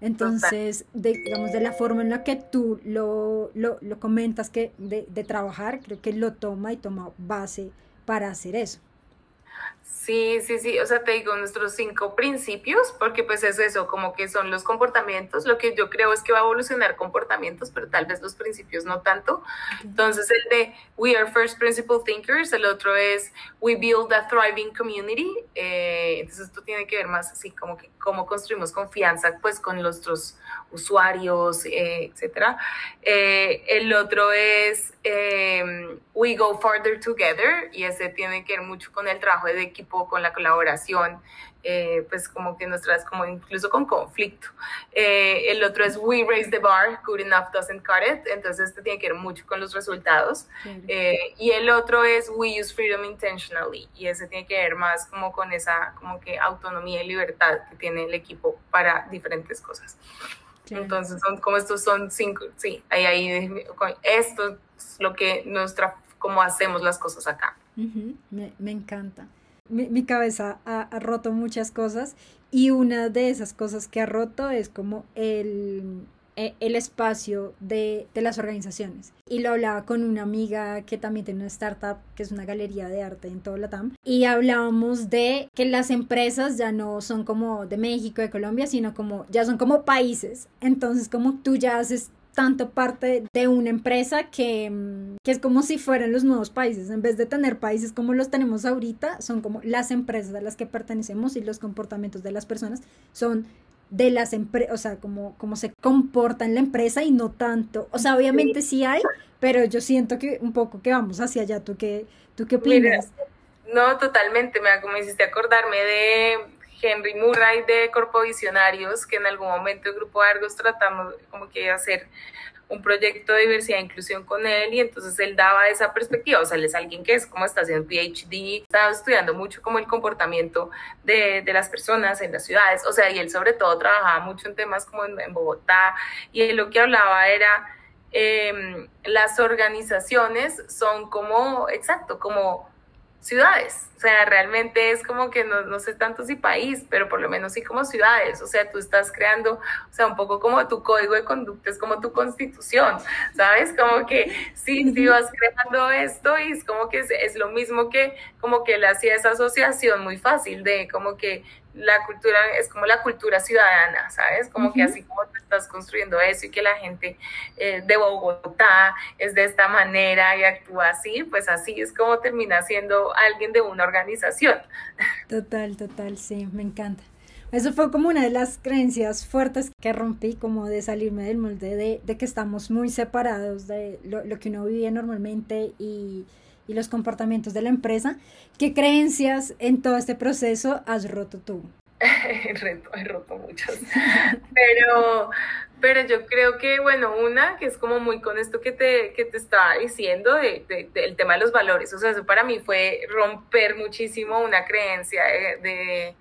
Entonces, de, digamos, de la forma en la que tú lo, lo, lo comentas que de, de trabajar, creo que lo toma y toma base para hacer eso. Sí, sí, sí, o sea, te digo nuestros cinco principios, porque pues es eso, como que son los comportamientos, lo que yo creo es que va a evolucionar comportamientos, pero tal vez los principios no tanto. Entonces el de We are first principle thinkers, el otro es We build a thriving community, eh, entonces esto tiene que ver más así como que cómo construimos confianza pues con nuestros usuarios, eh, etcétera. Eh, el otro es em, We Go Farther Together y ese tiene que ver mucho con el trabajo de equipo, con la colaboración, eh, pues como que nuestras, como incluso con conflicto. el otro es We Raise the Bar, Good Enough Doesn't Cut It, entonces este tiene que ver mucho con los resultados. y el otro es We Use Freedom Intentionally y ese tiene que ver más como con esa como que autonomía y libertad que tiene el equipo para diferentes cosas. Entonces, son como estos son cinco, sí, ahí, ahí, esto es lo que nuestra, cómo hacemos las cosas acá. me, me, encanta. Mi, cabeza ha, roto muchas cosas y una de esas cosas que ha roto es como el, eh, el espacio de, de, las organizaciones. Y lo hablaba con una amiga que también tiene una startup, que es una galería de arte en todo TAM y hablábamos de que las empresas ya no son como de México, de Colombia, sino como ya son como países. Entonces, como tú ya haces tanto parte de una empresa que, mm, que, es como si fueran los nuevos países. En vez de tener países como los tenemos ahorita, son como las empresas a las que pertenecemos y los comportamientos de las personas son de las empresas, o sea, cómo, cómo se comporta en la empresa y no tanto. O sea, obviamente sí hay, pero yo siento que un poco que vamos hacia allá. ¿Tú qué, tú qué opinas? no, totalmente. Me, como hiciste acordarme de Henry Murray de Corpo Visionarios, que en algún momento el Grupo Argos tratamos como que hacer un proyecto de diversidad e inclusión con él y entonces él daba esa perspectiva, o sea, él es alguien que es como está haciendo PhD, estaba estudiando mucho como el comportamiento de, de, las personas en las ciudades, o sea, y él sobre todo trabajaba mucho en temas como en, Bogotá y él lo que hablaba era eh, las organizaciones son como, exacto, como ciudades. O sea, realmente es como que no, no, sé tanto si país, pero por lo menos sí como ciudades. O sea, tú estás creando, o sea, un poco como tu código de conducta, es como tu constitución, ¿sabes? Como que sí, sí vas creando esto y es como que es, es lo mismo que como que él hacía esa asociación muy fácil de como que la cultura es como la cultura ciudadana, ¿sabes? Como que así como tú estás construyendo eso y que la gente eh, de Bogotá es de esta manera y actúa así, pues así es como termina siendo alguien de una organización. Total, total, sí, me encanta. Eso fue como una de las creencias fuertes que rompí, como de salirme del molde de, de que estamos muy separados de lo, lo que uno vivía normalmente y, y los comportamientos de la empresa. ¿Qué creencias en todo este proceso has roto tú? he roto muchas. Pero, pero yo creo que, bueno, una que es como muy con esto que te, que te estaba diciendo, de, de, del tema de los valores. O sea, eso para mí fue romper muchísimo una creencia de, de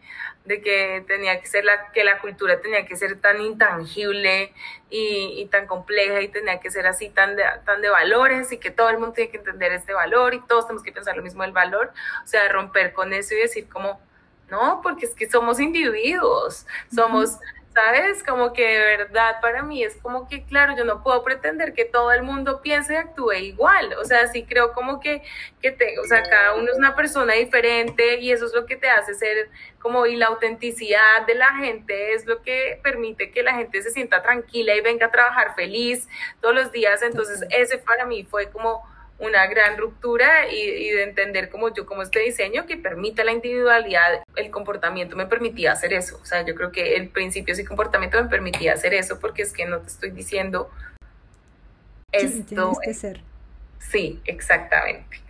que tenía que ser la, que la cultura tenía que ser tan intangible y, y, tan compleja y tenía que ser así tan de, tan de valores y que todo el mundo tiene que entender este valor y todos tenemos que pensar lo mismo del valor. O sea, romper con eso y decir como, no, porque es que somos individuos, somos... ¿sabes? Como que de verdad para mí es como que, claro, yo no puedo pretender que todo el mundo piense y actúe igual, o sea, sí creo como que, que te, o sea, cada uno es una persona diferente y eso es lo que te hace ser como, y la autenticidad de la gente es lo que permite que la gente se sienta tranquila y venga a trabajar feliz todos los días, entonces ese para mí fue como una gran ruptura y, de entender como yo, como este diseño que permite la individualidad, el comportamiento me permitía hacer eso. O sea, yo creo que el principio y comportamiento me permitía hacer eso porque es que no te estoy diciendo esto. que ser. Sí, exactamente.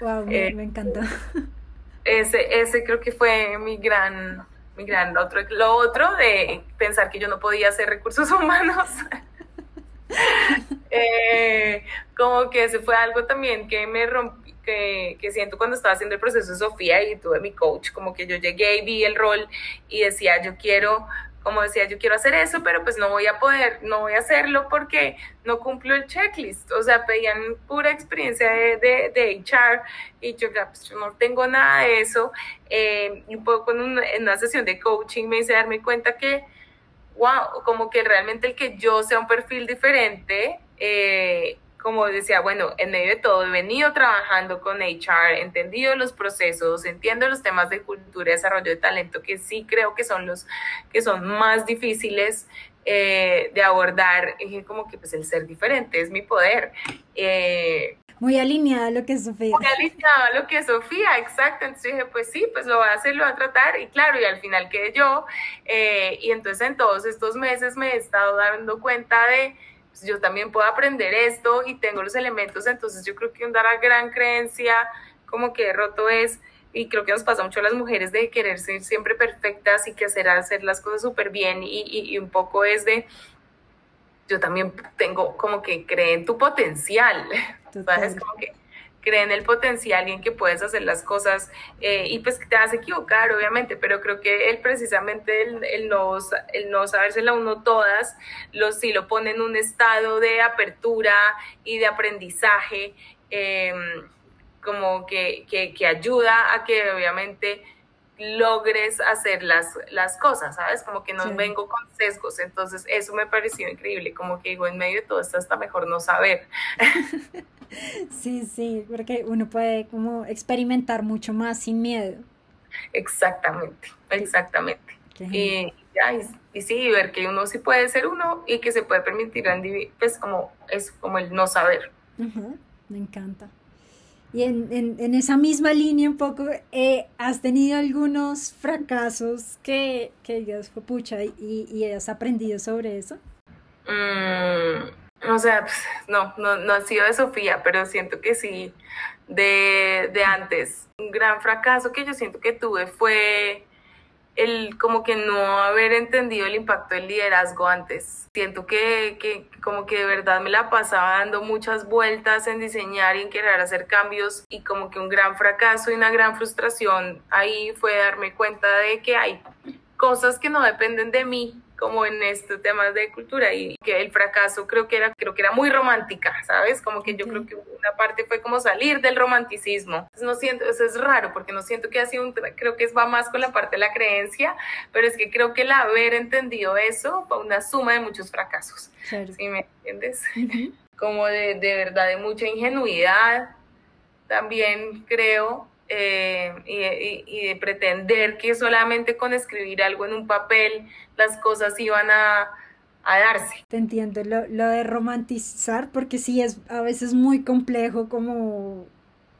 Wow, eh, me, encanta. Ese, ese creo que fue mi gran, mi gran otro. Lo otro de pensar que yo no podía hacer recursos humanos. Eh, como que ese fue algo también que me rompí, que, que, siento cuando estaba haciendo el proceso de Sofía y tuve mi coach, como que yo llegué y vi el rol y decía, yo quiero como decía, yo quiero hacer eso, pero pues no voy a poder, no voy a hacerlo porque no cumplo el checklist. O sea, pedían pura experiencia de, de, de HR y yo, pues, yo no tengo nada de eso. Eh, y un poco en una, en una sesión de coaching me hice darme cuenta que, wow, como que realmente el que yo sea un perfil diferente, eh, como decía, bueno, en medio de todo he venido trabajando con HR, he entendido los procesos, entiendo los temas de cultura y desarrollo de talento, que sí creo que son los que son más difíciles eh, de abordar, y como que pues el ser diferente es mi poder. Eh, muy alineada a lo que es Sofía. Muy alineada a lo que es Sofía, exacto. Entonces dije, pues sí, pues lo voy a hacer, lo voy a tratar. Y claro, y al final quedé yo. Eh, y entonces en todos estos meses me he estado dando cuenta de yo también puedo aprender esto y tengo los elementos, entonces yo creo que una gran creencia como que he roto es, y creo que nos pasa mucho a las mujeres de querer ser siempre perfectas y que hacer, hacer las cosas súper bien y, y, y un poco es de, yo también tengo como que cree en tu potencial, ¿sabes? Como que cree en el potencial y en que puedes hacer las cosas eh, y pues te vas a equivocar, obviamente, pero creo que él precisamente el, no, el no sabérsela uno todas, lo, sí lo pone en un estado de apertura y de aprendizaje, eh, como que, que, que ayuda a que obviamente logres hacer las, las cosas, ¿sabes? Como que no sí. vengo con sesgos, entonces eso me pareció increíble, como que digo, en medio de todo esto está mejor no saber. Sí, sí, porque uno puede como experimentar mucho más sin miedo. Exactamente, exactamente. Y, ya, y, y, sí, ver que uno sí puede ser uno y que se puede permitir, pues como es como el no saber. Uh -huh, me encanta. Y en, en, en, esa misma línea un poco, eh, ¿has tenido algunos fracasos que, que digas, pucha, y, y has aprendido sobre eso? Mm, o sea, pues, no, no, no ha sido de Sofía, pero siento que sí, de, de antes. Un gran fracaso que yo siento que tuve fue el como que no haber entendido el impacto del liderazgo antes. Siento que, que, como que de verdad me la pasaba dando muchas vueltas en diseñar y en querer hacer cambios y como que un gran fracaso y una gran frustración ahí fue darme cuenta de que hay cosas que no dependen de mí como en estos temas de cultura y que el fracaso creo que era creo que era muy romántica, ¿sabes? Como que yo creo que una parte fue como salir del romanticismo. No siento, eso es raro porque no siento que ha sido un creo que va más con la parte de la creencia, pero es que creo que el haber entendido eso fue una suma de muchos fracasos. Claro. ¿Sí me entiendes? Uh -huh. Como de, de verdad de mucha ingenuidad. También creo eh, y, de pretender que solamente con escribir algo en un papel las cosas iban a, a darse. Te entiendo, lo, lo, de romantizar, porque sí es a veces muy complejo como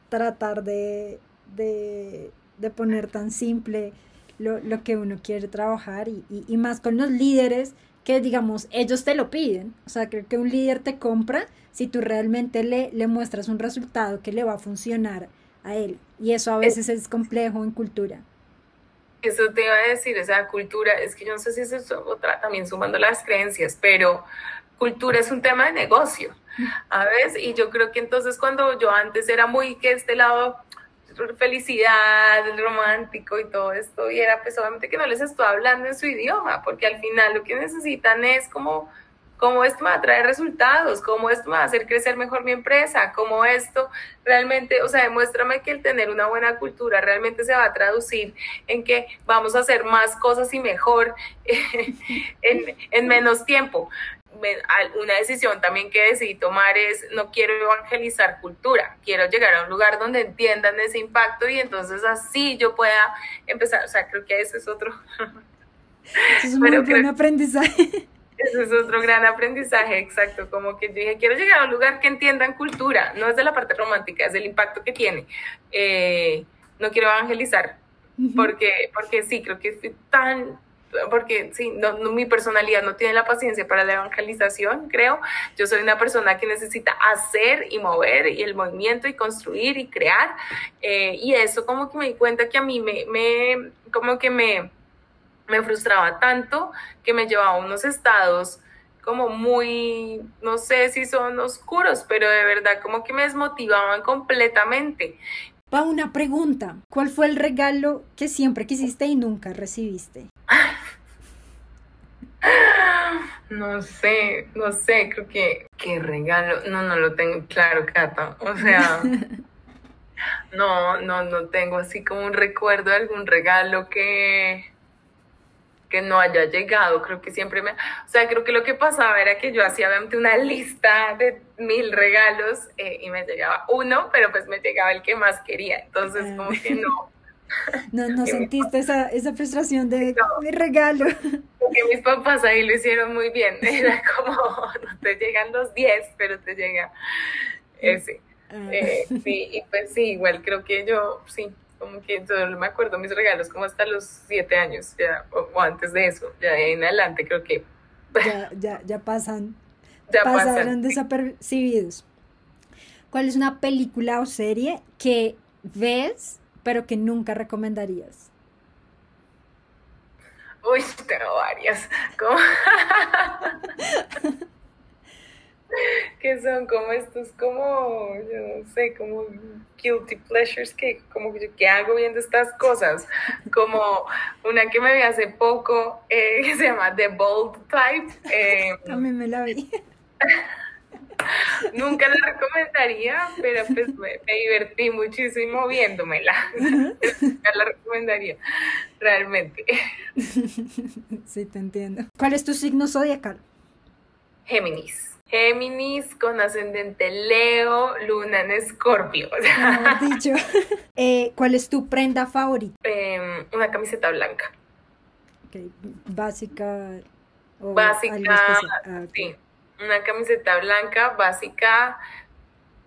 tratar de, de, de poner tan simple lo, lo, que uno quiere trabajar y, y más con los líderes que digamos ellos te lo piden, o sea, creo que un líder te compra si tú realmente le, le muestras un resultado que le va a funcionar a él. Y eso a veces es, complejo en cultura. Eso te iba a decir, o sea, cultura, es que yo no sé si eso es otra, también sumando las creencias, pero cultura es un tema de negocio, ¿sabes? Y yo creo que entonces cuando yo antes era muy que este lado felicidad, el romántico y todo esto, y era pues obviamente que no les estoy hablando en su idioma, porque al final lo que necesitan es como cómo esto me va a traer resultados, cómo esto me va a hacer crecer mejor mi empresa, cómo esto realmente, o sea, demuéstrame que el tener una buena cultura realmente se va a traducir en que vamos a hacer más cosas y mejor en, en menos tiempo una decisión también que decidí tomar es no quiero evangelizar cultura, quiero llegar a un lugar donde entiendan ese impacto y entonces así yo pueda empezar, o sea, creo que ese es otro. Eso es un buen aprendizaje. Eso es otro gran aprendizaje, exacto, como que yo dije, quiero llegar a un lugar que entiendan cultura, no es de la parte romántica, es del impacto que tiene. Eh, no quiero evangelizar, uh -huh. porque, porque sí, creo que estoy tan, porque sí, no, no, mi personalidad no tiene la paciencia para la evangelización, creo. Yo soy una persona que necesita hacer y mover y el movimiento y construir y crear. Eh, y eso como que me di cuenta que a mí me, me como que me me frustraba tanto que me llevaba a unos estados como muy, no sé si son oscuros, pero de verdad como que me desmotivaban completamente. Va una pregunta, ¿cuál fue el regalo que siempre quisiste y nunca recibiste? No sé, no sé, creo que qué regalo, no, no lo tengo claro, Cata. O sea, no, no, no tengo así como un recuerdo de algún regalo que, que no haya llegado. Creo que siempre me, o sea, creo que lo que pasaba era que yo hacía una lista de mil regalos eh, y me llegaba uno, pero pues me llegaba el que más quería. Entonces, como que no. No, no sentiste esa, esa frustración de mi regalo. Porque mis papás ahí lo hicieron muy bien. Era como, no te llegan los 10, pero te llega ese. Ah. Eh, sí, y pues sí, igual creo que yo, sí, como que solo me acuerdo mis regalos como hasta los 7 años, ya, o, antes de eso, ya de en adelante creo que... Ya, ya, ya pasan, ya pasaron desapercibidos. ¿Cuál es una película o serie que ves pero que nunca recomendarías? Uy, tengo varias. ¿Cómo? que son como estos, como, yo no sé, como guilty pleasures, que como que hago viendo estas cosas, como una que me vi hace poco, eh, que se llama The Bold Type. Eh, mí me la vi. Nunca la recomendaría, pero pues me, divertí muchísimo viéndomela. Nunca la recomendaría, realmente. Sí, te entiendo. ¿Cuál es tu signo zodiacal? Géminis. Géminis con ascendente Leo, luna en Escorpio. dicho. Eh, ¿Cuál es tu prenda favorita? Em, una camiseta blanca. Básica. Básica, ah, sí una camiseta blanca básica,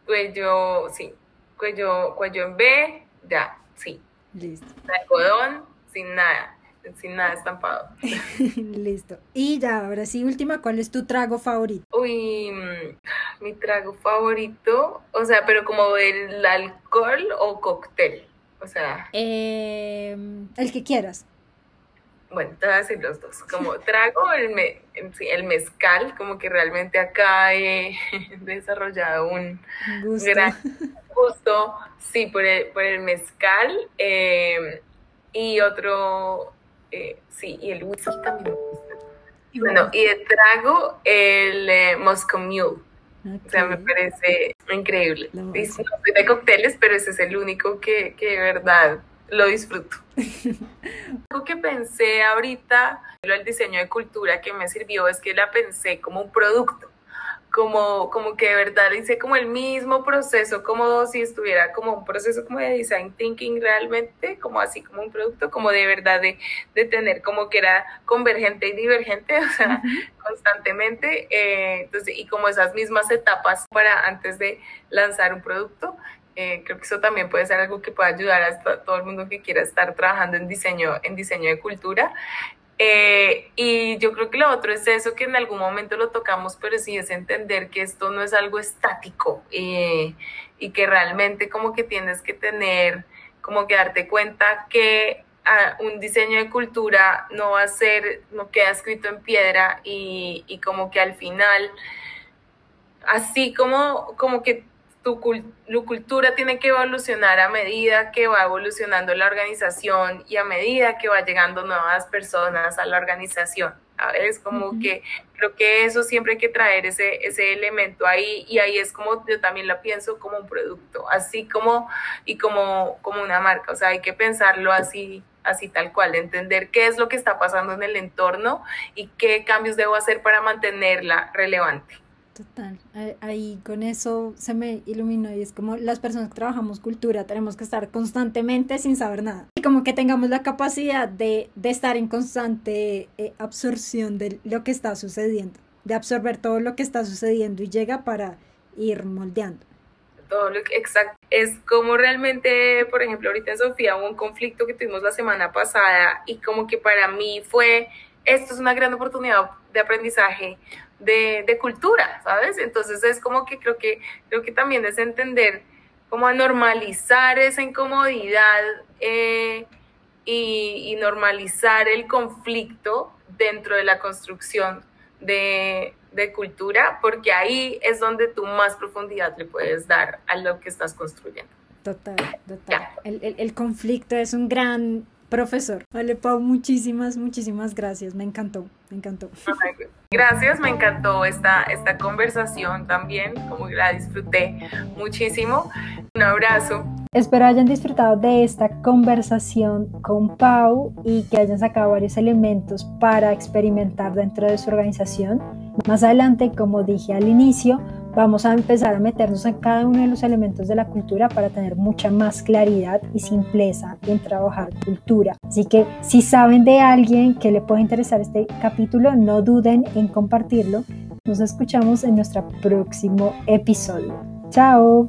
cuello, sí, cuello, cuello en B, ya, sí. Listo. Algodón, sin nada, sin nada estampado. Listo. Y ya, ahora sí, última, ¿cuál es tu trago favorito? Uy, mm, mi trago favorito, o sea, pero como el alcohol o cóctel, o sea. Em, el que quieras bueno, te voy a decir los dos, como trago el, el mezcal, como que realmente acá he desarrollado un gran gusto, sí, por el, por el mezcal, eh, y otro, eh, sí, y el whisky también me gusta. Bueno, y el trago, el eh, Moscow Mule. O sea, me parece increíble. No soy de cócteles, pero ese es el único que, que de verdad lo disfruto. Algo que pensé ahorita, el diseño de cultura que me sirvió es que la pensé como un producto, como, como que de verdad hice como el mismo proceso, como si estuviera como un proceso como de design thinking realmente, como así como un producto, como de verdad de, de tener como que era convergente y divergente, o sea, constantemente, eh, entonces, y como esas mismas etapas para antes de lanzar un producto. Eh, creo que eso también puede ser algo que pueda ayudar a todo el mundo que quiera estar trabajando en diseño, en diseño de cultura. Eh, y yo creo que lo otro es eso que en algún momento lo tocamos, pero sí es entender que esto no es algo estático eh, y que realmente como que tienes que tener, como que darte cuenta que ah, un diseño de cultura no va a ser, no queda escrito en piedra y, y como que al final, así como, como que tu, cultura tiene que evolucionar a medida que va evolucionando la organización y a medida que va llegando nuevas personas a la organización. Es como que creo que eso siempre hay que traer ese, ese elemento ahí y ahí es como yo también lo pienso como un producto, así como y como, como una marca, o sea, hay que pensarlo así así tal cual, entender qué es lo que está pasando en el entorno y qué cambios debo hacer para mantenerla relevante. Total, ahí con eso se me iluminó y es como las personas que trabajamos cultura tenemos que estar constantemente sin saber nada. Y como que tengamos la capacidad de, de estar en constante eh, absorción de lo que está sucediendo, de absorber todo lo que está sucediendo y llega para ir moldeando. Todo lo que, exacto, es como realmente, por ejemplo, ahorita en Sofía hubo un conflicto que tuvimos la semana pasada y como que para mí fue, esto es una gran oportunidad de aprendizaje de, cultura, ¿sabes? Entonces es como que creo que creo que también es entender cómo a normalizar esa incomodidad eh, y, y, normalizar el conflicto dentro de la construcción de, de cultura, porque ahí es donde tú más profundidad le puedes dar a lo que estás construyendo. Total, total. El, el, el, conflicto es un gran profesor. Vale, Pau, muchísimas, muchísimas gracias. Me encantó, me encantó. Gracias, me encantó esta, esta conversación también, como la disfruté muchísimo. Un abrazo. Espero hayan disfrutado de esta conversación con Pau y que hayan sacado varios elementos para experimentar dentro de su organización. Más adelante, como dije al inicio, Vamos a empezar a meternos en cada uno de los elementos de la cultura para tener mucha más claridad y simpleza en trabajar cultura. Así que si saben de alguien que le puede interesar este capítulo, no duden en compartirlo. Nos escuchamos en nuestro próximo episodio. Chao.